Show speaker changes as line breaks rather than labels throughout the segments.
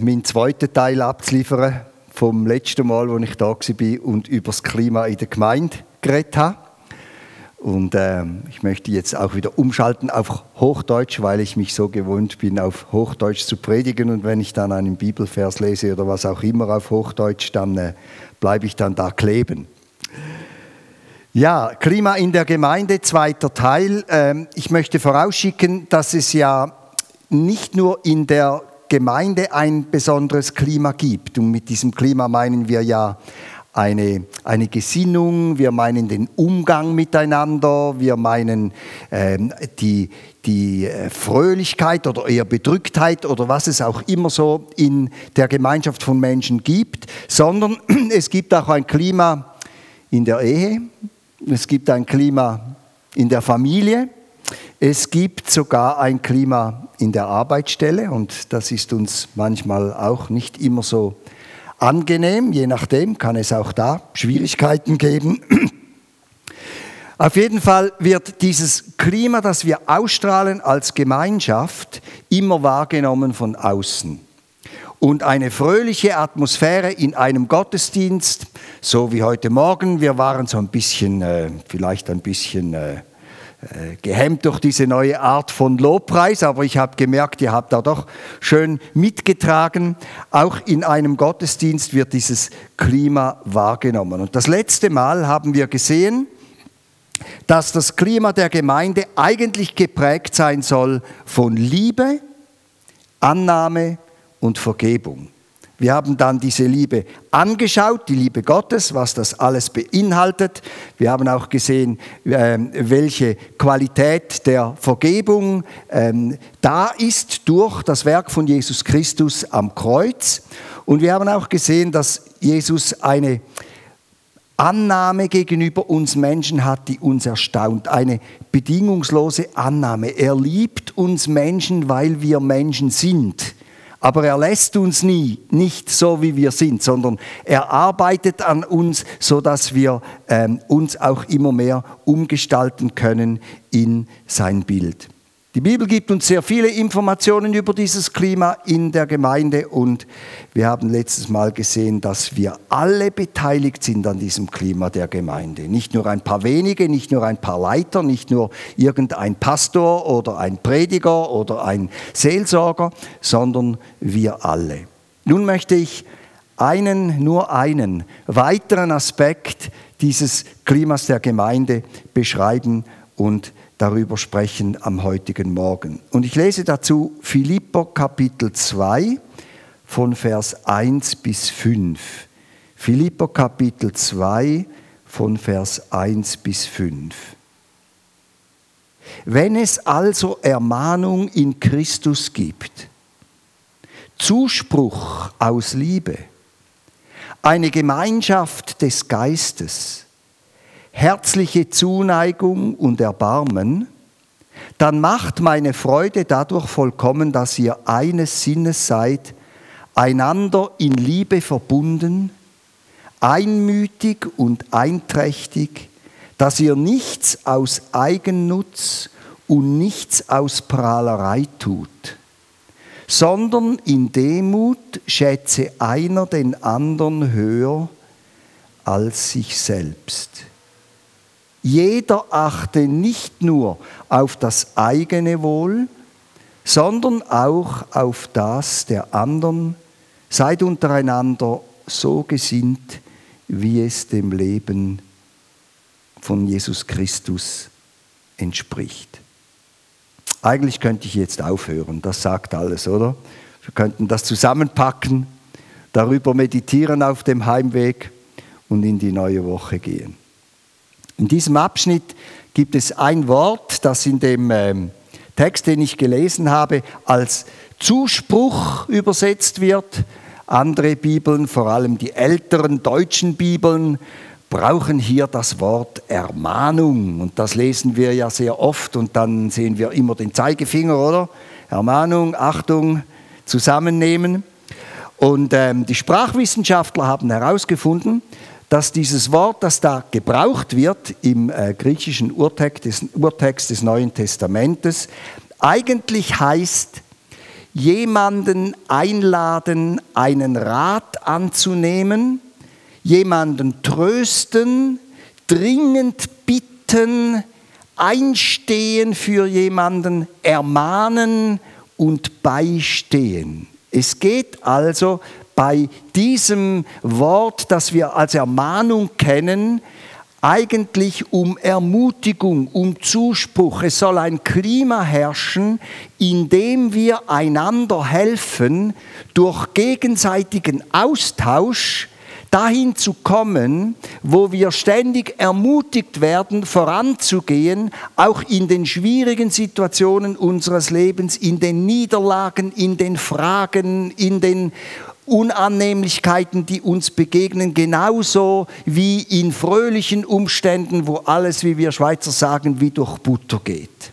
meinen zweiten Teil abzuliefern vom letzten Mal, wo ich da war und über das Klima in der Gemeinde geredet habe. Und äh, ich möchte jetzt auch wieder umschalten auf Hochdeutsch, weil ich mich so gewohnt bin, auf Hochdeutsch zu predigen. Und wenn ich dann einen Bibelvers lese oder was auch immer auf Hochdeutsch, dann äh, bleibe ich dann da kleben. Ja, Klima in der Gemeinde, zweiter Teil. Ähm, ich möchte vorausschicken, dass es ja nicht nur in der Gemeinde ein besonderes Klima gibt. Und mit diesem Klima meinen wir ja eine, eine Gesinnung, wir meinen den Umgang miteinander, wir meinen ähm, die, die äh, Fröhlichkeit oder eher Bedrücktheit oder was es auch immer so in der Gemeinschaft von Menschen gibt, sondern es gibt auch ein Klima in der Ehe, es gibt ein Klima in der Familie, es gibt sogar ein Klima in der Arbeitsstelle und das ist uns manchmal auch nicht immer so angenehm. Je nachdem kann es auch da Schwierigkeiten geben. Auf jeden Fall wird dieses Klima, das wir ausstrahlen als Gemeinschaft, immer wahrgenommen von außen. Und eine fröhliche Atmosphäre in einem Gottesdienst, so wie heute Morgen, wir waren so ein bisschen, äh, vielleicht ein bisschen äh, gehemmt durch diese neue Art von Lobpreis, aber ich habe gemerkt, ihr habt da doch schön mitgetragen. Auch in einem Gottesdienst wird dieses Klima wahrgenommen. Und das letzte Mal haben wir gesehen, dass das Klima der Gemeinde eigentlich geprägt sein soll von Liebe, Annahme und Vergebung. Wir haben dann diese Liebe angeschaut, die Liebe Gottes, was das alles beinhaltet. Wir haben auch gesehen, ähm, welche Qualität der Vergebung ähm, da ist durch das Werk von Jesus Christus am Kreuz. Und wir haben auch gesehen, dass Jesus eine Annahme gegenüber uns Menschen hat, die uns erstaunt. Eine bedingungslose Annahme. Er liebt uns Menschen, weil wir Menschen sind. Aber er lässt uns nie nicht so, wie wir sind, sondern er arbeitet an uns, so dass wir ähm, uns auch immer mehr umgestalten können in sein Bild. Die Bibel gibt uns sehr viele Informationen über dieses Klima in der Gemeinde und wir haben letztes Mal gesehen, dass wir alle beteiligt sind an diesem Klima der Gemeinde. Nicht nur ein paar wenige, nicht nur ein paar Leiter, nicht nur irgendein Pastor oder ein Prediger oder ein Seelsorger, sondern wir alle. Nun möchte ich einen, nur einen weiteren Aspekt dieses Klimas der Gemeinde beschreiben und darüber sprechen am heutigen Morgen. Und ich lese dazu Philipper Kapitel 2 von Vers 1 bis 5. Philipper Kapitel 2 von Vers 1 bis 5. Wenn es also Ermahnung in Christus gibt, Zuspruch aus Liebe, eine Gemeinschaft des Geistes, herzliche Zuneigung und Erbarmen, dann macht meine Freude dadurch vollkommen, dass ihr eines Sinnes seid, einander in Liebe verbunden, einmütig und einträchtig, dass ihr nichts aus Eigennutz und nichts aus Prahlerei tut, sondern in Demut schätze einer den anderen höher als sich selbst. Jeder achte nicht nur auf das eigene Wohl, sondern auch auf das der anderen. Seid untereinander so gesinnt, wie es dem Leben von Jesus Christus entspricht. Eigentlich könnte ich jetzt aufhören, das sagt alles, oder? Wir könnten das zusammenpacken, darüber meditieren auf dem Heimweg und in die neue Woche gehen. In diesem Abschnitt gibt es ein Wort, das in dem ähm, Text, den ich gelesen habe, als Zuspruch übersetzt wird. Andere Bibeln, vor allem die älteren deutschen Bibeln, brauchen hier das Wort Ermahnung. Und das lesen wir ja sehr oft und dann sehen wir immer den Zeigefinger, oder? Ermahnung, Achtung, zusammennehmen. Und ähm, die Sprachwissenschaftler haben herausgefunden, dass dieses Wort, das da gebraucht wird im äh, griechischen Urtext des, Urtext des Neuen Testamentes, eigentlich heißt, jemanden einladen, einen Rat anzunehmen, jemanden trösten, dringend bitten, einstehen für jemanden, ermahnen und beistehen. Es geht also bei diesem Wort, das wir als Ermahnung kennen, eigentlich um Ermutigung, um Zuspruch. Es soll ein Klima herrschen, in dem wir einander helfen, durch gegenseitigen Austausch dahin zu kommen, wo wir ständig ermutigt werden, voranzugehen, auch in den schwierigen Situationen unseres Lebens, in den Niederlagen, in den Fragen, in den Unannehmlichkeiten, die uns begegnen, genauso wie in fröhlichen Umständen, wo alles, wie wir Schweizer sagen, wie durch Butter geht.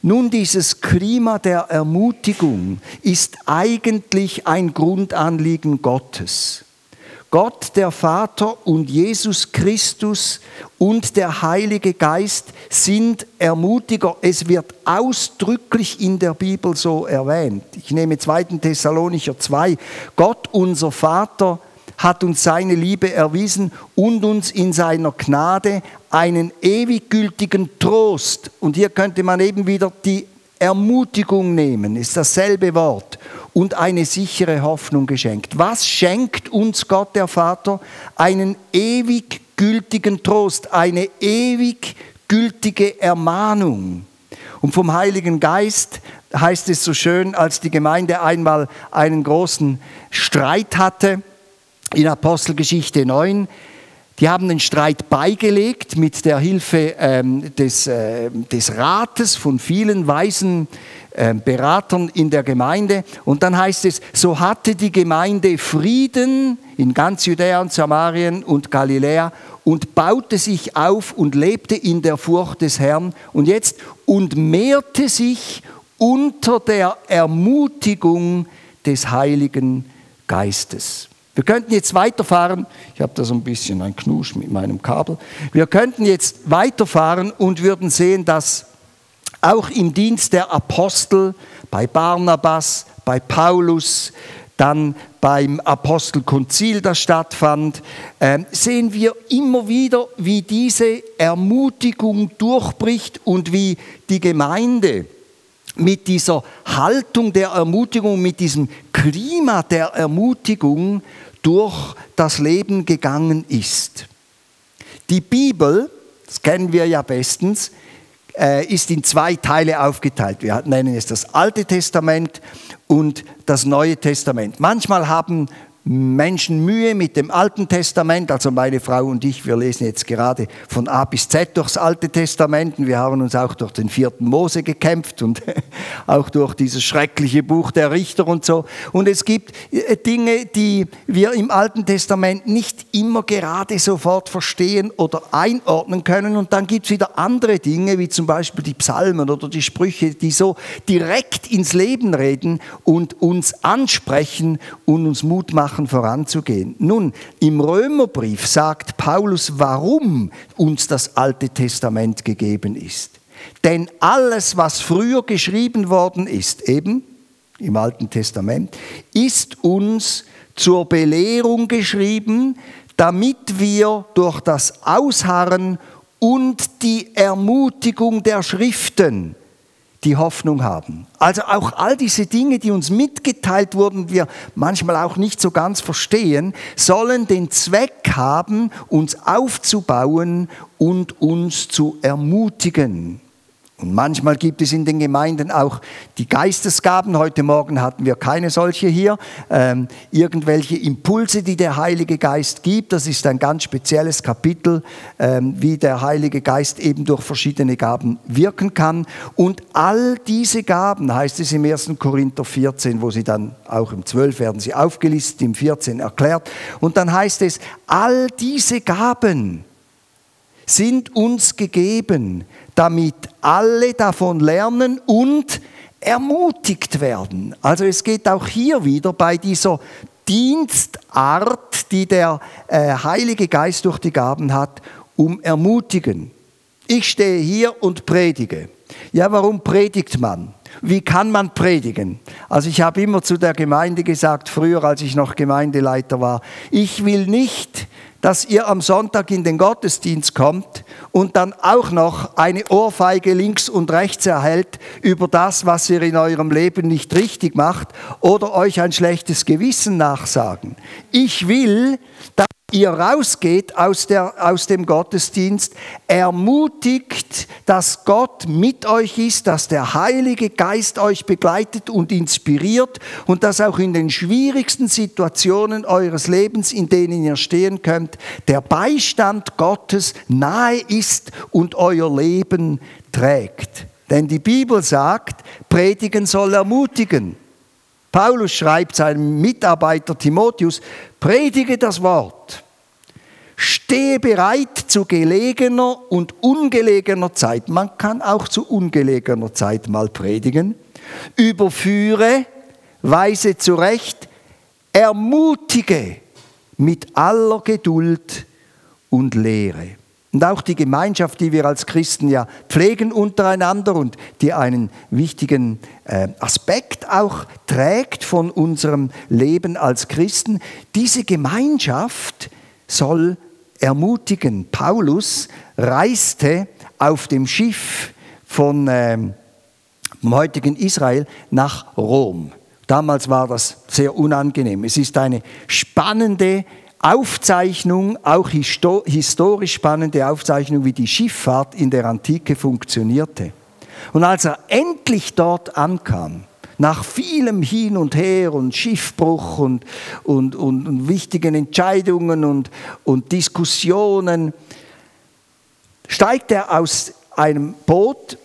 Nun, dieses Klima der Ermutigung ist eigentlich ein Grundanliegen Gottes. Gott der Vater und Jesus Christus und der Heilige Geist sind Ermutiger. Es wird ausdrücklich in der Bibel so erwähnt. Ich nehme 2. Thessalonicher 2. Gott, unser Vater, hat uns seine Liebe erwiesen und uns in seiner Gnade einen ewig gültigen Trost. Und hier könnte man eben wieder die Ermutigung nehmen, ist dasselbe Wort und eine sichere Hoffnung geschenkt. Was schenkt uns Gott der Vater? Einen ewig gültigen Trost, eine ewig gültige Ermahnung. Und vom Heiligen Geist heißt es so schön, als die Gemeinde einmal einen großen Streit hatte, in Apostelgeschichte 9, die haben den Streit beigelegt mit der Hilfe ähm, des, äh, des Rates von vielen weisen Beratern in der Gemeinde. Und dann heißt es, so hatte die Gemeinde Frieden in ganz Judäa und Samarien und Galiläa und baute sich auf und lebte in der Furcht des Herrn. Und jetzt, und mehrte sich unter der Ermutigung des Heiligen Geistes. Wir könnten jetzt weiterfahren. Ich habe da so ein bisschen ein Knusch mit meinem Kabel. Wir könnten jetzt weiterfahren und würden sehen, dass auch im Dienst der Apostel, bei Barnabas, bei Paulus, dann beim Apostelkonzil, das stattfand, äh, sehen wir immer wieder, wie diese Ermutigung durchbricht und wie die Gemeinde mit dieser Haltung der Ermutigung, mit diesem Klima der Ermutigung durch das Leben gegangen ist. Die Bibel, das kennen wir ja bestens, ist in zwei Teile aufgeteilt. Wir nennen es das Alte Testament und das Neue Testament. Manchmal haben Menschen Mühe mit dem Alten Testament. Also meine Frau und ich, wir lesen jetzt gerade von A bis Z durchs Alte Testament. Und wir haben uns auch durch den vierten Mose gekämpft und auch durch dieses schreckliche Buch der Richter und so. Und es gibt äh, Dinge, die wir im Alten Testament nicht immer gerade sofort verstehen oder einordnen können. Und dann gibt es wieder andere Dinge, wie zum Beispiel die Psalmen oder die Sprüche, die so direkt ins Leben reden und uns ansprechen und uns Mut machen Sachen voranzugehen. Nun, im Römerbrief sagt Paulus, warum uns das Alte Testament gegeben ist. Denn alles, was früher geschrieben worden ist, eben im Alten Testament, ist uns zur Belehrung geschrieben, damit wir durch das Ausharren und die Ermutigung der Schriften die Hoffnung haben. Also auch all diese Dinge, die uns mitgeteilt wurden, wir manchmal auch nicht so ganz verstehen, sollen den Zweck haben, uns aufzubauen und uns zu ermutigen. Und manchmal gibt es in den Gemeinden auch die Geistesgaben. Heute Morgen hatten wir keine solche hier. Ähm, irgendwelche Impulse, die der Heilige Geist gibt. Das ist ein ganz spezielles Kapitel, ähm, wie der Heilige Geist eben durch verschiedene Gaben wirken kann. Und all diese Gaben, heißt es im 1. Korinther 14, wo sie dann auch im 12 werden sie aufgelistet, im 14 erklärt. Und dann heißt es, all diese Gaben sind uns gegeben, damit alle davon lernen und ermutigt werden. Also es geht auch hier wieder bei dieser Dienstart, die der äh, Heilige Geist durch die Gaben hat, um ermutigen. Ich stehe hier und predige. Ja, warum predigt man? Wie kann man predigen? Also ich habe immer zu der Gemeinde gesagt, früher als ich noch Gemeindeleiter war, ich will nicht, dass ihr am Sonntag in den Gottesdienst kommt und dann auch noch eine Ohrfeige links und rechts erhält über das, was ihr in eurem Leben nicht richtig macht oder euch ein schlechtes Gewissen nachsagen. Ich will, dass ihr rausgeht aus, der, aus dem Gottesdienst, ermutigt, dass Gott mit euch ist, dass der Heilige Geist euch begleitet und inspiriert und dass auch in den schwierigsten Situationen eures Lebens, in denen ihr stehen könnt, der Beistand Gottes nahe ist und euer Leben trägt. Denn die Bibel sagt, predigen soll ermutigen. Paulus schreibt seinem Mitarbeiter Timotheus, predige das Wort, stehe bereit zu gelegener und ungelegener Zeit. Man kann auch zu ungelegener Zeit mal predigen. Überführe, weise zurecht, ermutige mit aller Geduld und Lehre. Und auch die Gemeinschaft, die wir als Christen ja pflegen untereinander und die einen wichtigen äh, Aspekt auch trägt von unserem Leben als Christen, diese Gemeinschaft soll ermutigen. Paulus reiste auf dem Schiff von ähm, vom heutigen Israel nach Rom. Damals war das sehr unangenehm. Es ist eine spannende Aufzeichnung, auch historisch spannende Aufzeichnung, wie die Schifffahrt in der Antike funktionierte. Und als er endlich dort ankam, nach vielem Hin und Her und Schiffbruch und, und, und, und wichtigen Entscheidungen und, und Diskussionen, steigt er aus einem Boot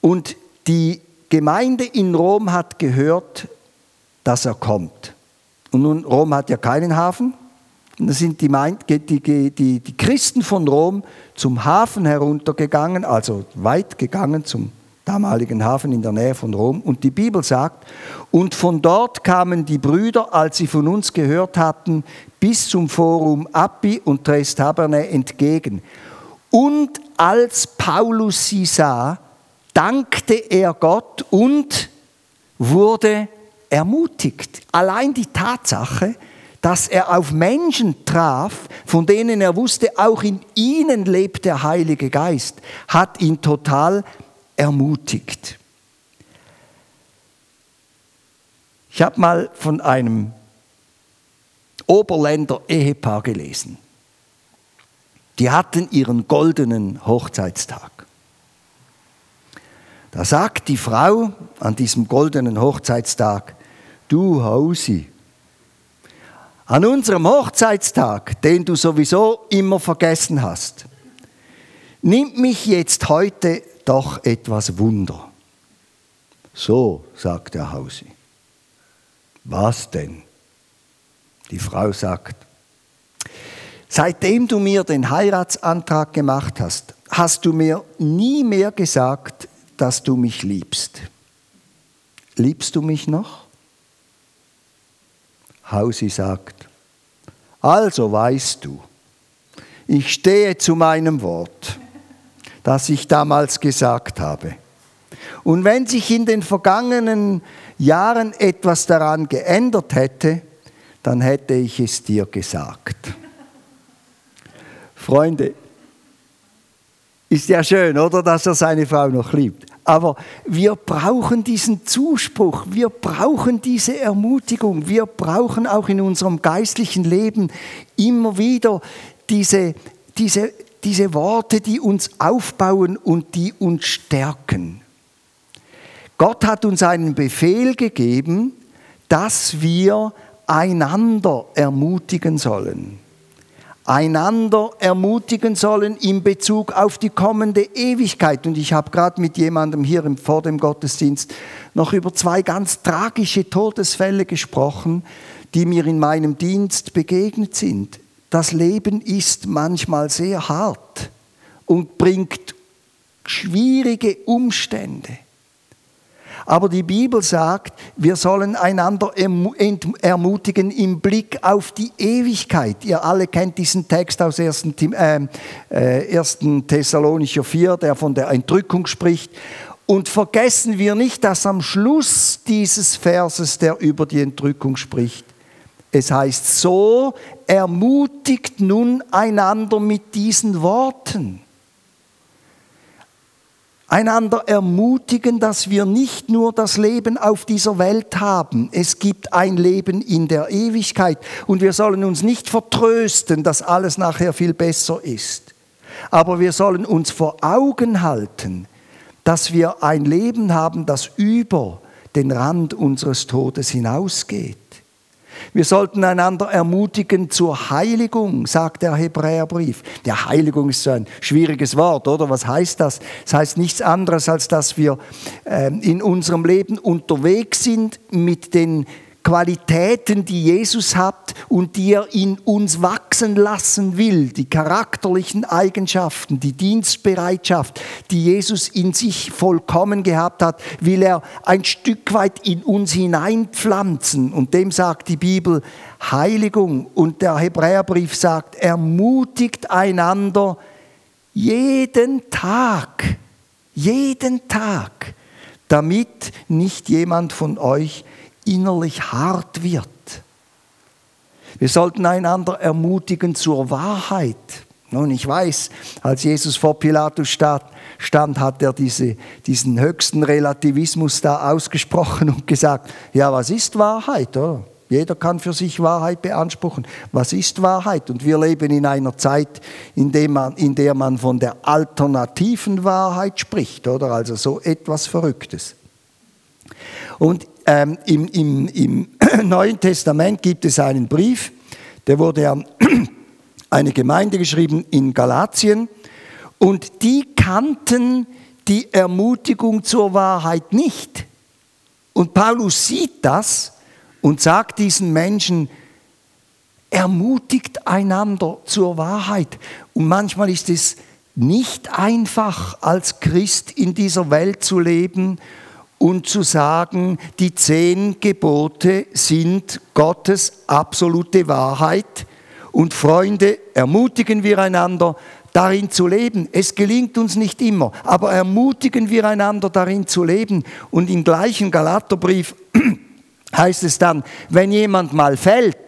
und die Gemeinde in Rom hat gehört, dass er kommt. Und nun, Rom hat ja keinen Hafen, da sind die, die, die, die Christen von Rom zum Hafen heruntergegangen, also weit gegangen zum damaligen Hafen in der Nähe von Rom. Und die Bibel sagt, und von dort kamen die Brüder, als sie von uns gehört hatten, bis zum Forum Appi und Tres Taberne entgegen. Und als Paulus sie sah, dankte er Gott und wurde ermutigt. Allein die Tatsache, dass er auf Menschen traf, von denen er wusste, auch in ihnen lebt der Heilige Geist, hat ihn total ermutigt. Ich habe mal von einem Oberländer Ehepaar gelesen. Die hatten ihren goldenen Hochzeitstag. Da sagt die Frau an diesem goldenen Hochzeitstag, du Hausi, an unserem Hochzeitstag, den du sowieso immer vergessen hast, nimmt mich jetzt heute doch etwas Wunder. So, sagt der Hausi. Was denn? Die Frau sagt, seitdem du mir den Heiratsantrag gemacht hast, hast du mir nie mehr gesagt, dass du mich liebst. Liebst du mich noch? Hausi sagt, also weißt du, ich stehe zu meinem Wort, das ich damals gesagt habe. Und wenn sich in den vergangenen Jahren etwas daran geändert hätte, dann hätte ich es dir gesagt. Freunde, ist ja schön, oder, dass er seine Frau noch liebt. Aber wir brauchen diesen Zuspruch, wir brauchen diese Ermutigung, wir brauchen auch in unserem geistlichen Leben immer wieder diese, diese, diese Worte, die uns aufbauen und die uns stärken. Gott hat uns einen Befehl gegeben, dass wir einander ermutigen sollen einander ermutigen sollen in Bezug auf die kommende Ewigkeit. Und ich habe gerade mit jemandem hier vor dem Gottesdienst noch über zwei ganz tragische Todesfälle gesprochen, die mir in meinem Dienst begegnet sind. Das Leben ist manchmal sehr hart und bringt schwierige Umstände. Aber die Bibel sagt, wir sollen einander ermutigen im Blick auf die Ewigkeit. Ihr alle kennt diesen Text aus 1. Äh, 1. Thessalonicher 4, der von der Entrückung spricht. Und vergessen wir nicht, dass am Schluss dieses Verses, der über die Entrückung spricht, es heißt, so ermutigt nun einander mit diesen Worten. Einander ermutigen, dass wir nicht nur das Leben auf dieser Welt haben, es gibt ein Leben in der Ewigkeit und wir sollen uns nicht vertrösten, dass alles nachher viel besser ist. Aber wir sollen uns vor Augen halten, dass wir ein Leben haben, das über den Rand unseres Todes hinausgeht. Wir sollten einander ermutigen zur Heiligung, sagt der Hebräerbrief. Der Heiligung ist so ein schwieriges Wort, oder? Was heißt das? Das heißt nichts anderes, als dass wir ähm, in unserem Leben unterwegs sind mit den Qualitäten, die Jesus hat und die er in uns wachsen lassen will, die charakterlichen Eigenschaften, die Dienstbereitschaft, die Jesus in sich vollkommen gehabt hat, will er ein Stück weit in uns hineinpflanzen. Und dem sagt die Bibel Heiligung. Und der Hebräerbrief sagt, ermutigt einander jeden Tag, jeden Tag, damit nicht jemand von euch innerlich hart wird. Wir sollten einander ermutigen zur Wahrheit. Nun, ich weiß, als Jesus vor Pilatus stand, hat er diese, diesen höchsten Relativismus da ausgesprochen und gesagt, ja, was ist Wahrheit? Oder? Jeder kann für sich Wahrheit beanspruchen. Was ist Wahrheit? Und wir leben in einer Zeit, in der man, in der man von der alternativen Wahrheit spricht, oder? Also so etwas Verrücktes. Und ähm, im, im, im Neuen Testament gibt es einen Brief, der wurde an eine Gemeinde geschrieben in Galatien und die kannten die Ermutigung zur Wahrheit nicht. Und Paulus sieht das und sagt diesen Menschen, ermutigt einander zur Wahrheit. Und manchmal ist es nicht einfach, als Christ in dieser Welt zu leben und zu sagen, die zehn Gebote sind Gottes absolute Wahrheit. Und Freunde, ermutigen wir einander, darin zu leben. Es gelingt uns nicht immer, aber ermutigen wir einander, darin zu leben. Und im gleichen Galaterbrief heißt es dann, wenn jemand mal fällt,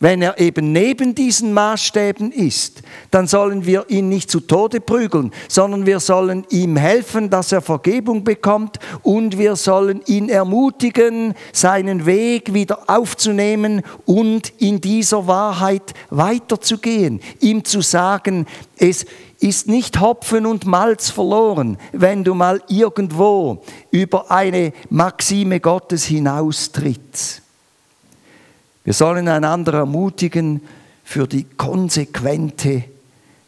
wenn er eben neben diesen Maßstäben ist, dann sollen wir ihn nicht zu Tode prügeln, sondern wir sollen ihm helfen, dass er Vergebung bekommt und wir sollen ihn ermutigen, seinen Weg wieder aufzunehmen und in dieser Wahrheit weiterzugehen. Ihm zu sagen, es ist nicht Hopfen und Malz verloren, wenn du mal irgendwo über eine Maxime Gottes hinaustrittst. Wir sollen einander ermutigen für die konsequente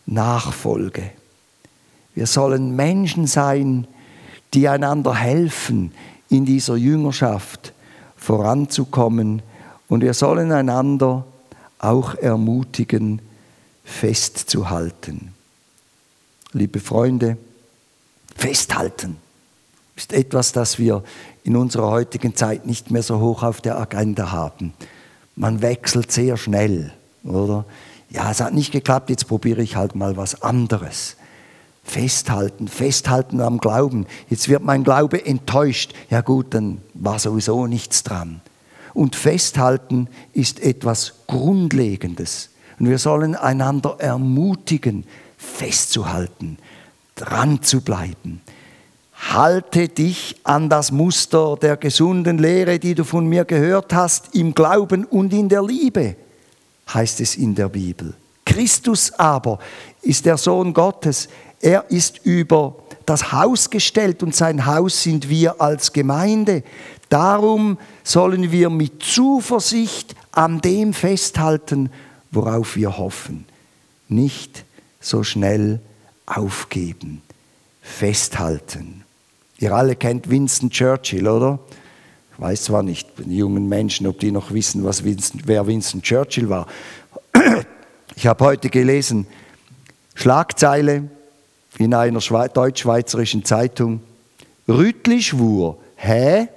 Nachfolge. Wir sollen Menschen sein, die einander helfen, in dieser Jüngerschaft voranzukommen. Und wir sollen einander auch ermutigen, festzuhalten. Liebe Freunde, festhalten ist etwas, das wir in unserer heutigen Zeit nicht mehr so hoch auf der Agenda haben man wechselt sehr schnell, oder? Ja, es hat nicht geklappt, jetzt probiere ich halt mal was anderes. Festhalten, festhalten am Glauben. Jetzt wird mein Glaube enttäuscht. Ja gut, dann war sowieso nichts dran. Und festhalten ist etwas Grundlegendes. Und wir sollen einander ermutigen, festzuhalten, dran zu bleiben. Halte dich an das Muster der gesunden Lehre, die du von mir gehört hast, im Glauben und in der Liebe, heißt es in der Bibel. Christus aber ist der Sohn Gottes. Er ist über das Haus gestellt und sein Haus sind wir als Gemeinde. Darum sollen wir mit Zuversicht an dem festhalten, worauf wir hoffen. Nicht so schnell aufgeben. Festhalten. Ihr alle kennt Winston Churchill, oder? Ich weiß zwar nicht, die jungen Menschen, ob die noch wissen, was Winston, wer Winston Churchill war. Ich habe heute gelesen, Schlagzeile in einer deutsch-schweizerischen Zeitung, Rütli schwur, hä?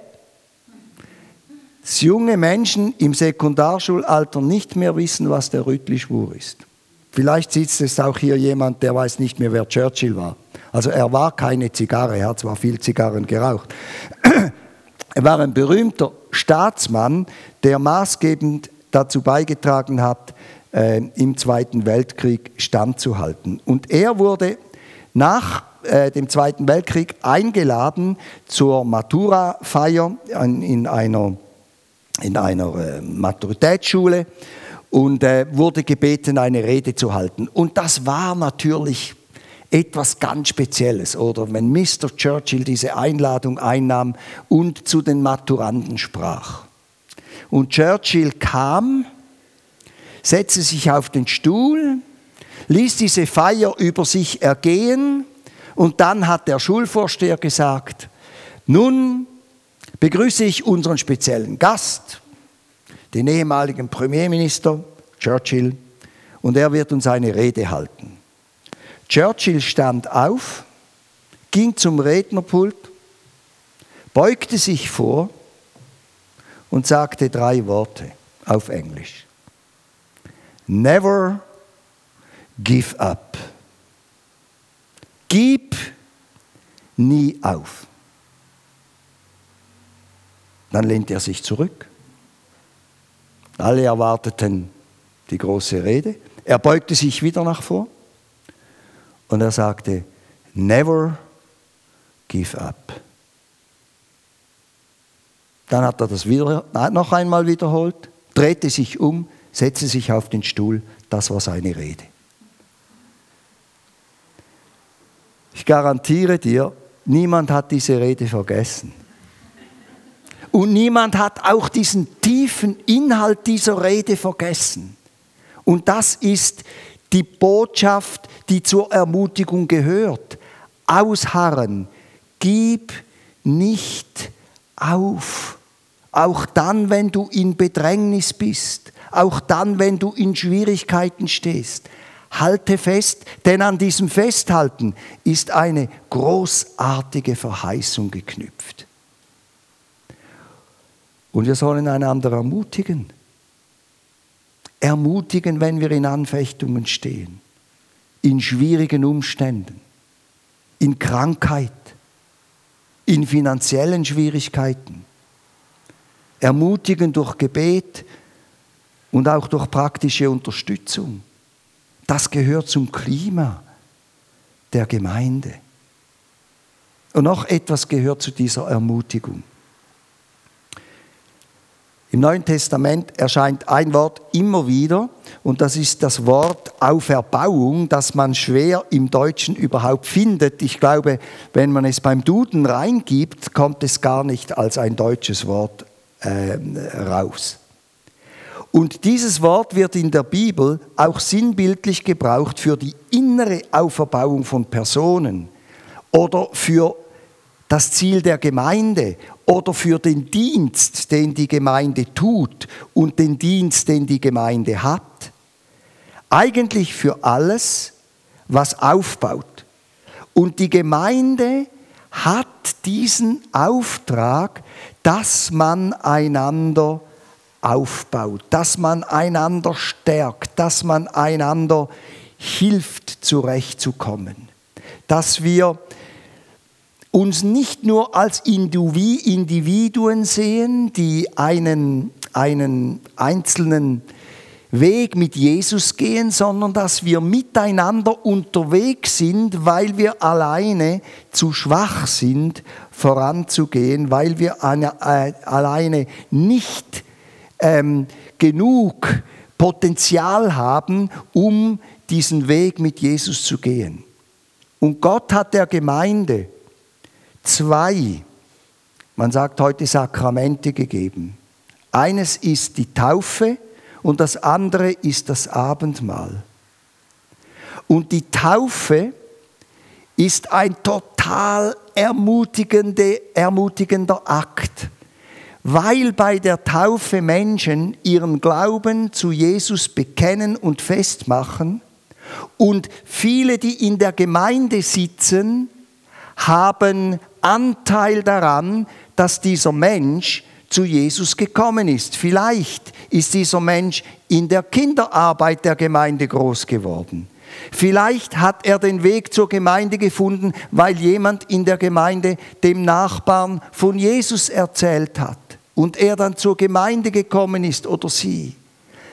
Dass junge Menschen im Sekundarschulalter nicht mehr wissen, was der Rütli schwur ist. Vielleicht sitzt es auch hier jemand, der weiß nicht mehr, wer Churchill war. Also er war keine Zigarre, er hat zwar viel Zigarren geraucht. Er war ein berühmter Staatsmann, der maßgebend dazu beigetragen hat, äh, im Zweiten Weltkrieg standzuhalten. Und er wurde nach äh, dem Zweiten Weltkrieg eingeladen zur Matura-Feier in, in einer, in einer äh, Maturitätsschule und äh, wurde gebeten, eine Rede zu halten. Und das war natürlich etwas ganz Spezielles. Oder wenn Mr. Churchill diese Einladung einnahm und zu den Maturanden sprach. Und Churchill kam, setzte sich auf den Stuhl, ließ diese Feier über sich ergehen und dann hat der Schulvorsteher gesagt, nun begrüße ich unseren speziellen Gast, den ehemaligen Premierminister Churchill, und er wird uns eine Rede halten. Churchill stand auf, ging zum Rednerpult, beugte sich vor und sagte drei Worte auf Englisch. Never give up. Gib nie auf. Dann lehnt er sich zurück. Alle erwarteten die große Rede. Er beugte sich wieder nach vor und er sagte, never give up. Dann hat er das wieder, noch einmal wiederholt, drehte sich um, setzte sich auf den Stuhl. Das war seine Rede. Ich garantiere dir, niemand hat diese Rede vergessen. Und niemand hat auch diesen tiefen Inhalt dieser Rede vergessen. Und das ist die Botschaft, die zur Ermutigung gehört. Ausharren. Gib nicht auf. Auch dann, wenn du in Bedrängnis bist. Auch dann, wenn du in Schwierigkeiten stehst. Halte fest, denn an diesem Festhalten ist eine großartige Verheißung geknüpft. Und wir sollen einander ermutigen ermutigen, wenn wir in Anfechtungen stehen, in schwierigen Umständen, in Krankheit, in finanziellen Schwierigkeiten. Ermutigen durch Gebet und auch durch praktische Unterstützung. Das gehört zum Klima der Gemeinde. Und noch etwas gehört zu dieser Ermutigung. Im Neuen Testament erscheint ein Wort immer wieder und das ist das Wort Auferbauung, das man schwer im Deutschen überhaupt findet. Ich glaube, wenn man es beim Duden reingibt, kommt es gar nicht als ein deutsches Wort äh, raus. Und dieses Wort wird in der Bibel auch sinnbildlich gebraucht für die innere Auferbauung von Personen oder für das Ziel der Gemeinde oder für den Dienst, den die Gemeinde tut und den Dienst, den die Gemeinde hat. Eigentlich für alles, was aufbaut. Und die Gemeinde hat diesen Auftrag, dass man einander aufbaut, dass man einander stärkt, dass man einander hilft, zurechtzukommen, dass wir uns nicht nur als Individuen sehen, die einen, einen einzelnen Weg mit Jesus gehen, sondern dass wir miteinander unterwegs sind, weil wir alleine zu schwach sind, voranzugehen, weil wir eine, äh, alleine nicht ähm, genug Potenzial haben, um diesen Weg mit Jesus zu gehen. Und Gott hat der Gemeinde zwei, man sagt heute Sakramente gegeben. Eines ist die Taufe und das andere ist das Abendmahl. Und die Taufe ist ein total ermutigende, ermutigender Akt, weil bei der Taufe Menschen ihren Glauben zu Jesus bekennen und festmachen und viele, die in der Gemeinde sitzen, haben Anteil daran, dass dieser Mensch zu Jesus gekommen ist. Vielleicht ist dieser Mensch in der Kinderarbeit der Gemeinde groß geworden. Vielleicht hat er den Weg zur Gemeinde gefunden, weil jemand in der Gemeinde dem Nachbarn von Jesus erzählt hat und er dann zur Gemeinde gekommen ist oder sie.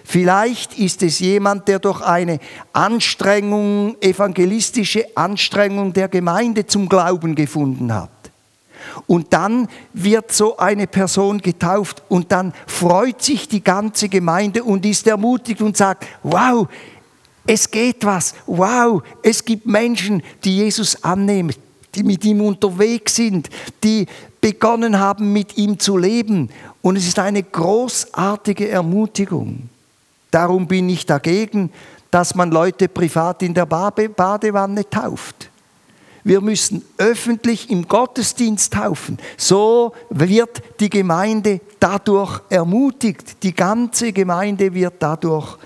Vielleicht ist es jemand, der durch eine Anstrengung, evangelistische Anstrengung der Gemeinde zum Glauben gefunden hat. Und dann wird so eine Person getauft und dann freut sich die ganze Gemeinde und ist ermutigt und sagt, wow, es geht was, wow, es gibt Menschen, die Jesus annehmen, die mit ihm unterwegs sind, die begonnen haben, mit ihm zu leben. Und es ist eine großartige Ermutigung. Darum bin ich dagegen, dass man Leute privat in der Badewanne tauft. Wir müssen öffentlich im Gottesdienst taufen. So wird die Gemeinde dadurch ermutigt. Die ganze Gemeinde wird dadurch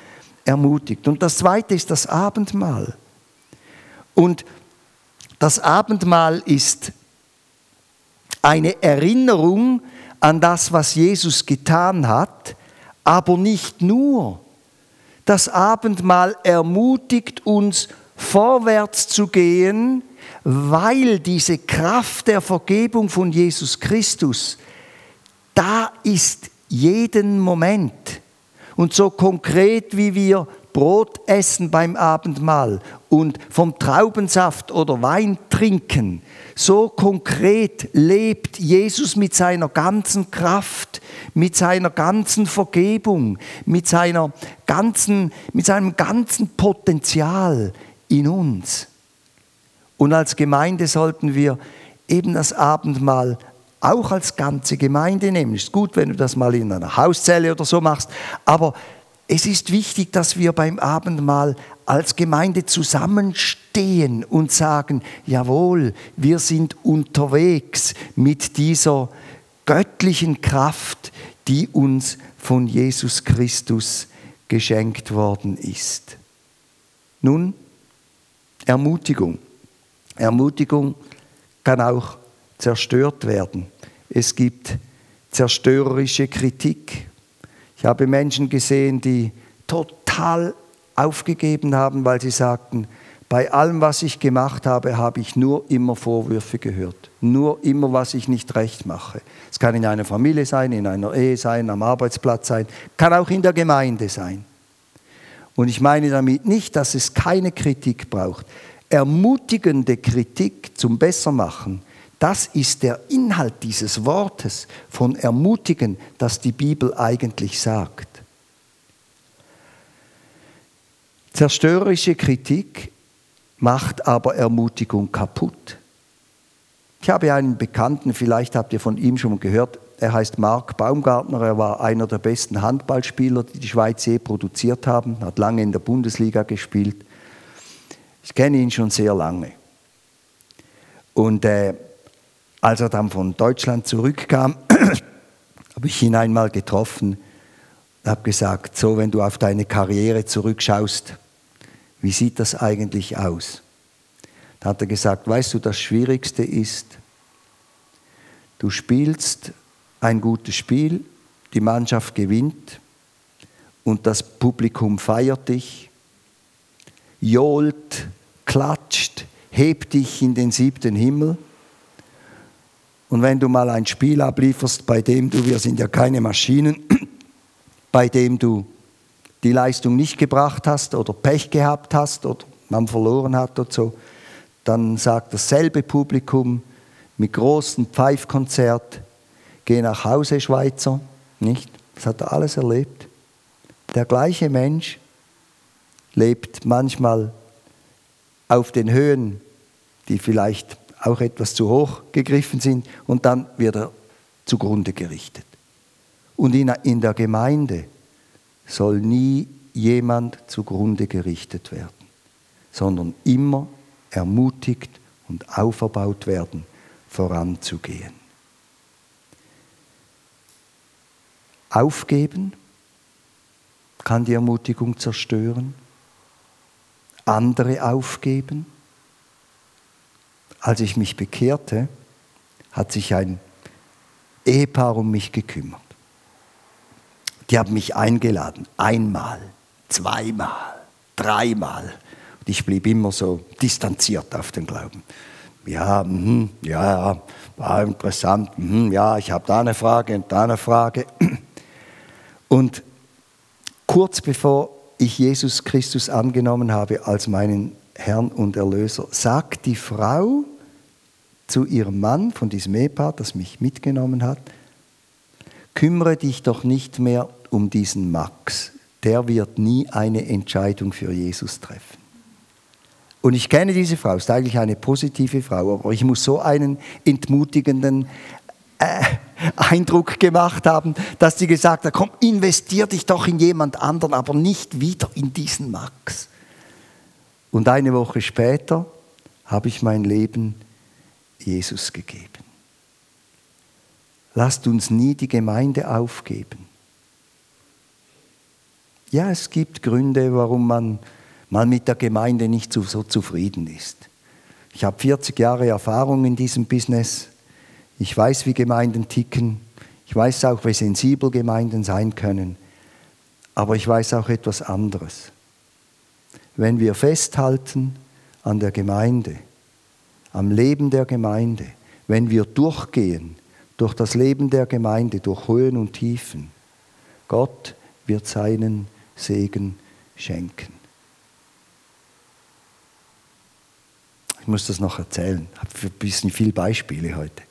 ermutigt. Und das Zweite ist das Abendmahl. Und das Abendmahl ist eine Erinnerung an das, was Jesus getan hat, aber nicht nur. Das Abendmahl ermutigt uns, vorwärts zu gehen, weil diese Kraft der Vergebung von Jesus Christus da ist jeden Moment. Und so konkret wie wir Brot essen beim Abendmahl und vom Traubensaft oder Wein trinken, so konkret lebt Jesus mit seiner ganzen Kraft, mit seiner ganzen Vergebung, mit, seiner ganzen, mit seinem ganzen Potenzial in uns. Und als Gemeinde sollten wir eben das Abendmahl auch als ganze Gemeinde nehmen. Ist gut, wenn du das mal in einer Hauszelle oder so machst, aber es ist wichtig, dass wir beim Abendmahl als Gemeinde zusammenstehen und sagen, jawohl, wir sind unterwegs mit dieser göttlichen Kraft, die uns von Jesus Christus geschenkt worden ist. Nun, Ermutigung. Ermutigung kann auch zerstört werden. Es gibt zerstörerische Kritik. Ich habe Menschen gesehen, die total aufgegeben haben, weil sie sagten, bei allem, was ich gemacht habe, habe ich nur immer Vorwürfe gehört. Nur immer, was ich nicht recht mache. Es kann in einer Familie sein, in einer Ehe sein, am Arbeitsplatz sein, kann auch in der Gemeinde sein. Und ich meine damit nicht, dass es keine Kritik braucht ermutigende Kritik zum Bessermachen, das ist der Inhalt dieses Wortes von ermutigen, das die Bibel eigentlich sagt. Zerstörerische Kritik macht aber Ermutigung kaputt. Ich habe einen Bekannten, vielleicht habt ihr von ihm schon gehört, er heißt Mark Baumgartner, er war einer der besten Handballspieler, die die Schweiz je produziert haben, hat lange in der Bundesliga gespielt. Ich kenne ihn schon sehr lange. Und äh, als er dann von Deutschland zurückkam, habe ich ihn einmal getroffen und habe gesagt, so wenn du auf deine Karriere zurückschaust, wie sieht das eigentlich aus? Da hat er gesagt, weißt du, das Schwierigste ist, du spielst ein gutes Spiel, die Mannschaft gewinnt und das Publikum feiert dich johlt, klatscht, hebt dich in den siebten Himmel. Und wenn du mal ein Spiel ablieferst, bei dem du, wir sind ja keine Maschinen, bei dem du die Leistung nicht gebracht hast oder Pech gehabt hast oder man verloren hat oder so, dann sagt dasselbe Publikum mit großem Pfeifkonzert, geh nach Hause, Schweizer, nicht? Das hat er alles erlebt. Der gleiche Mensch lebt manchmal auf den Höhen, die vielleicht auch etwas zu hoch gegriffen sind, und dann wird er zugrunde gerichtet. Und in der Gemeinde soll nie jemand zugrunde gerichtet werden, sondern immer ermutigt und auferbaut werden, voranzugehen. Aufgeben kann die Ermutigung zerstören andere aufgeben. Als ich mich bekehrte, hat sich ein Ehepaar um mich gekümmert. Die haben mich eingeladen, einmal, zweimal, dreimal. Ich blieb immer so distanziert auf den Glauben. Ja, mh, ja, war interessant. Mh, ja, ich habe da eine Frage und da eine Frage. Und kurz bevor ich Jesus Christus angenommen habe als meinen Herrn und Erlöser, sagt die Frau zu ihrem Mann von diesem Ehepaar, das mich mitgenommen hat, kümmere dich doch nicht mehr um diesen Max, der wird nie eine Entscheidung für Jesus treffen. Und ich kenne diese Frau, ist eigentlich eine positive Frau, aber ich muss so einen entmutigenden äh, Eindruck gemacht haben, dass sie gesagt hat, komm, investier dich doch in jemand anderen, aber nicht wieder in diesen Max. Und eine Woche später habe ich mein Leben Jesus gegeben. Lasst uns nie die Gemeinde aufgeben. Ja, es gibt Gründe, warum man mal mit der Gemeinde nicht so zufrieden ist. Ich habe 40 Jahre Erfahrung in diesem Business. Ich weiß, wie Gemeinden ticken. Ich weiß auch, wie sensibel Gemeinden sein können. Aber ich weiß auch etwas anderes. Wenn wir festhalten an der Gemeinde, am Leben der Gemeinde, wenn wir durchgehen durch das Leben der Gemeinde, durch Höhen und Tiefen, Gott wird seinen Segen schenken. Ich muss das noch erzählen. Ich habe ein bisschen viele Beispiele heute.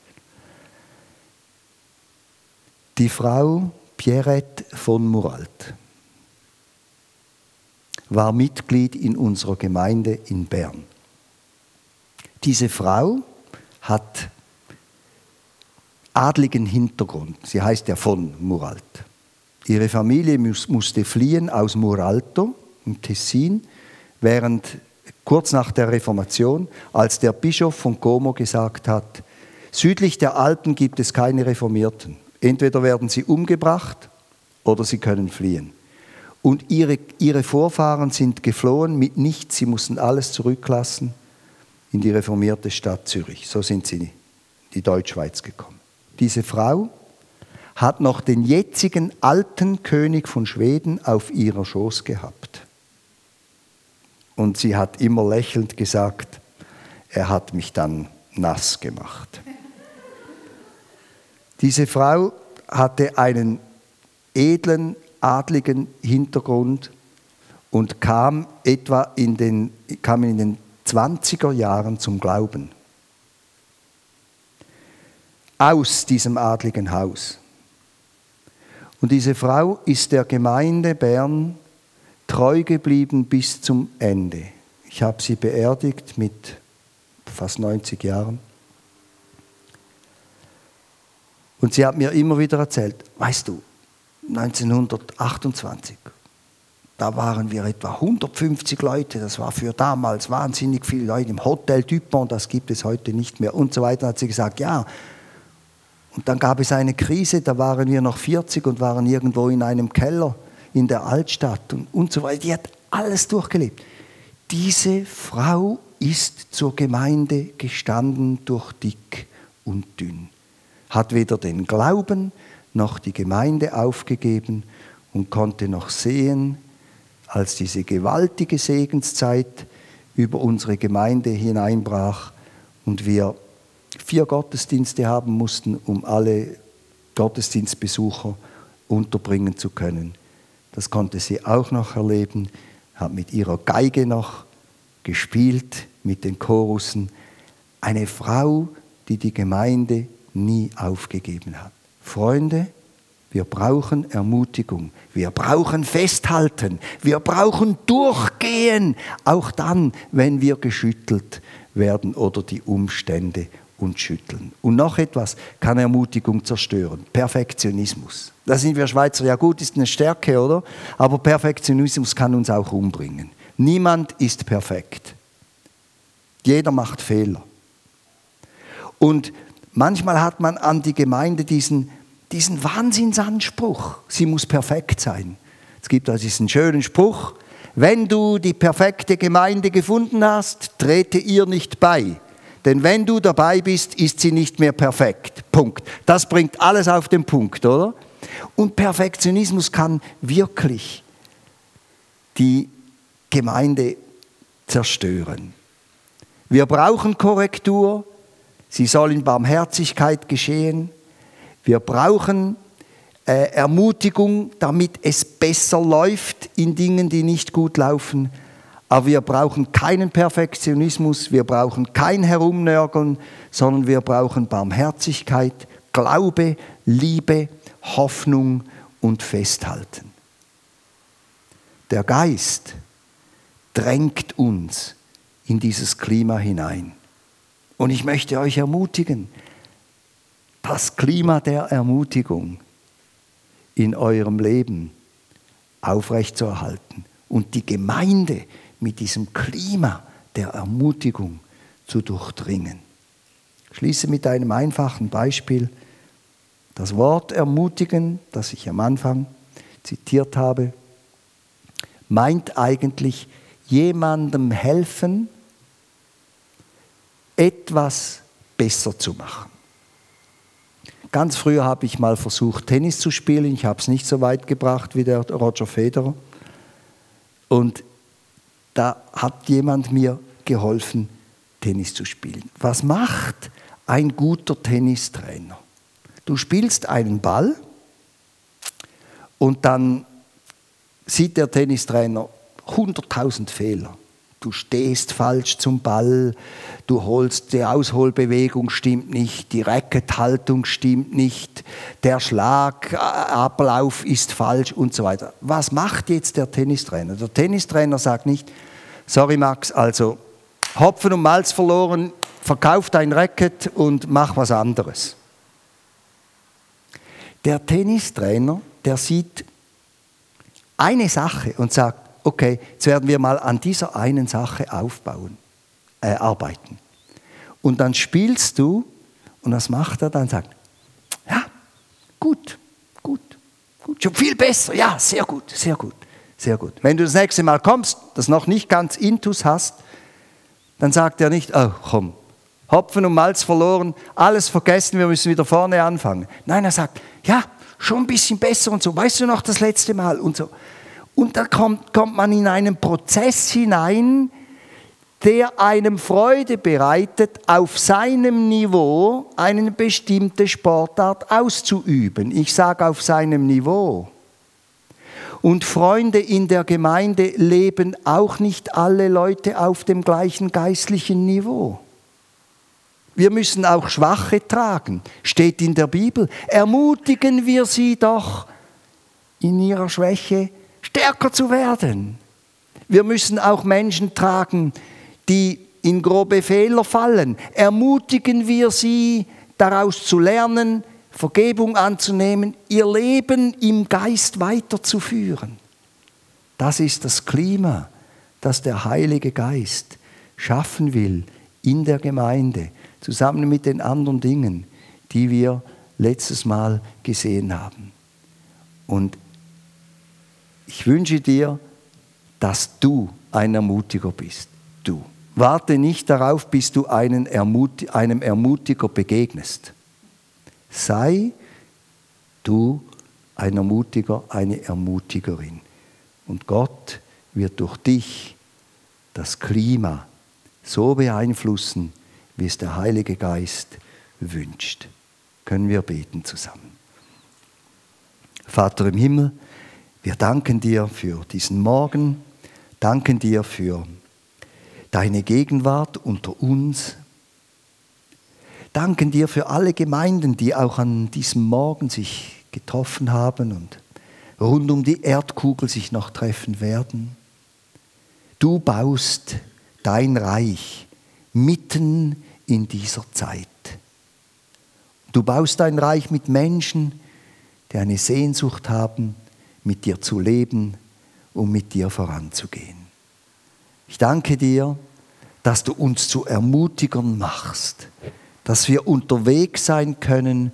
Die Frau Pierrette von Muralt war Mitglied in unserer Gemeinde in Bern. Diese Frau hat adligen Hintergrund. Sie heißt ja von Muralt. Ihre Familie musste fliehen aus Muralto im Tessin, während kurz nach der Reformation, als der Bischof von Como gesagt hat, südlich der Alpen gibt es keine Reformierten. Entweder werden sie umgebracht oder sie können fliehen. Und ihre, ihre Vorfahren sind geflohen mit nichts, sie mussten alles zurücklassen in die reformierte Stadt Zürich. So sind sie in die Deutschschweiz gekommen. Diese Frau hat noch den jetzigen alten König von Schweden auf ihrer Schoß gehabt. Und sie hat immer lächelnd gesagt, er hat mich dann nass gemacht. Diese Frau hatte einen edlen, adligen Hintergrund und kam etwa in den, kam in den 20er Jahren zum Glauben. Aus diesem adligen Haus. Und diese Frau ist der Gemeinde Bern treu geblieben bis zum Ende. Ich habe sie beerdigt mit fast 90 Jahren. Und sie hat mir immer wieder erzählt, weißt du, 1928, da waren wir etwa 150 Leute, das war für damals wahnsinnig viele Leute im Hotel Dupont, das gibt es heute nicht mehr und so weiter, hat sie gesagt, ja. Und dann gab es eine Krise, da waren wir noch 40 und waren irgendwo in einem Keller in der Altstadt und, und so weiter. Die hat alles durchgelebt. Diese Frau ist zur Gemeinde gestanden durch dick und dünn, hat weder den Glauben noch die Gemeinde aufgegeben und konnte noch sehen, als diese gewaltige Segenszeit über unsere Gemeinde hineinbrach und wir vier Gottesdienste haben mussten, um alle Gottesdienstbesucher unterbringen zu können. Das konnte sie auch noch erleben, hat mit ihrer Geige noch gespielt, mit den Chorussen. Eine Frau, die die Gemeinde nie aufgegeben hat. Freunde, wir brauchen Ermutigung, wir brauchen Festhalten, wir brauchen Durchgehen, auch dann, wenn wir geschüttelt werden oder die Umstände uns schütteln. Und noch etwas kann Ermutigung zerstören, Perfektionismus. Da sind wir Schweizer, ja gut, ist eine Stärke, oder? Aber Perfektionismus kann uns auch umbringen. Niemand ist perfekt. Jeder macht Fehler. Und manchmal hat man an die Gemeinde diesen, diesen Wahnsinnsanspruch, sie muss perfekt sein. Es gibt also diesen schönen Spruch, wenn du die perfekte Gemeinde gefunden hast, trete ihr nicht bei. Denn wenn du dabei bist, ist sie nicht mehr perfekt. Punkt. Das bringt alles auf den Punkt, oder? Und Perfektionismus kann wirklich die Gemeinde zerstören. Wir brauchen Korrektur, sie soll in Barmherzigkeit geschehen. Wir brauchen äh, Ermutigung, damit es besser läuft in Dingen, die nicht gut laufen. Aber wir brauchen keinen Perfektionismus, wir brauchen kein Herumnörgeln, sondern wir brauchen Barmherzigkeit, Glaube, Liebe, Hoffnung und Festhalten. Der Geist drängt uns in dieses Klima hinein. Und ich möchte euch ermutigen, das Klima der Ermutigung in eurem Leben aufrechtzuerhalten und die Gemeinde mit diesem Klima der Ermutigung zu durchdringen. Ich schließe mit einem einfachen Beispiel. Das Wort ermutigen, das ich am Anfang zitiert habe, meint eigentlich jemandem helfen, etwas besser zu machen. Ganz früher habe ich mal versucht, Tennis zu spielen. Ich habe es nicht so weit gebracht wie der Roger Federer. Und da hat jemand mir geholfen, Tennis zu spielen. Was macht ein guter Tennistrainer? Du spielst einen Ball und dann sieht der Tennistrainer 100.000 Fehler du stehst falsch zum Ball, du holst, die Ausholbewegung stimmt nicht, die Rackethaltung stimmt nicht, der Schlagablauf ist falsch und so weiter. Was macht jetzt der Tennistrainer? Der Tennistrainer sagt nicht, sorry Max, also Hopfen und Malz verloren, verkauf dein Racket und mach was anderes. Der Tennistrainer, der sieht eine Sache und sagt, okay, jetzt werden wir mal an dieser einen Sache aufbauen, äh, arbeiten. Und dann spielst du, und was macht er dann? Sagt, ja, gut, gut, gut, schon viel besser, ja, sehr gut, sehr gut, sehr gut. Wenn du das nächste Mal kommst, das noch nicht ganz intus hast, dann sagt er nicht, oh komm, Hopfen und Malz verloren, alles vergessen, wir müssen wieder vorne anfangen. Nein, er sagt, ja, schon ein bisschen besser und so, weißt du noch das letzte Mal und so. Und da kommt, kommt man in einen Prozess hinein, der einem Freude bereitet, auf seinem Niveau eine bestimmte Sportart auszuüben. Ich sage auf seinem Niveau. Und Freunde in der Gemeinde leben auch nicht alle Leute auf dem gleichen geistlichen Niveau. Wir müssen auch Schwache tragen, steht in der Bibel. Ermutigen wir sie doch in ihrer Schwäche stärker zu werden. Wir müssen auch Menschen tragen, die in grobe Fehler fallen. Ermutigen wir sie, daraus zu lernen, Vergebung anzunehmen, ihr Leben im Geist weiterzuführen. Das ist das Klima, das der Heilige Geist schaffen will in der Gemeinde, zusammen mit den anderen Dingen, die wir letztes Mal gesehen haben. Und ich wünsche dir, dass du ein Ermutiger bist. Du. Warte nicht darauf, bis du einem Ermutiger begegnest. Sei du ein Ermutiger, eine Ermutigerin. Und Gott wird durch dich das Klima so beeinflussen, wie es der Heilige Geist wünscht. Können wir beten zusammen. Vater im Himmel, wir danken dir für diesen Morgen, danken dir für deine Gegenwart unter uns, danken dir für alle Gemeinden, die auch an diesem Morgen sich getroffen haben und rund um die Erdkugel sich noch treffen werden. Du baust dein Reich mitten in dieser Zeit. Du baust dein Reich mit Menschen, die eine Sehnsucht haben, mit dir zu leben und mit dir voranzugehen. Ich danke dir, dass du uns zu Ermutigern machst, dass wir unterwegs sein können,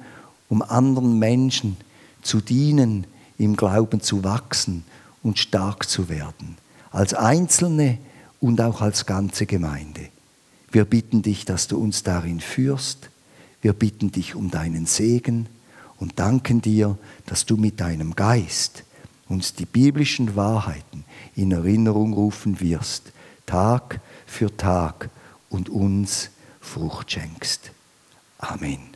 um anderen Menschen zu dienen, im Glauben zu wachsen und stark zu werden, als Einzelne und auch als ganze Gemeinde. Wir bitten dich, dass du uns darin führst. Wir bitten dich um deinen Segen und danken dir, dass du mit deinem Geist uns die biblischen Wahrheiten in Erinnerung rufen wirst, Tag für Tag und uns Frucht schenkst. Amen.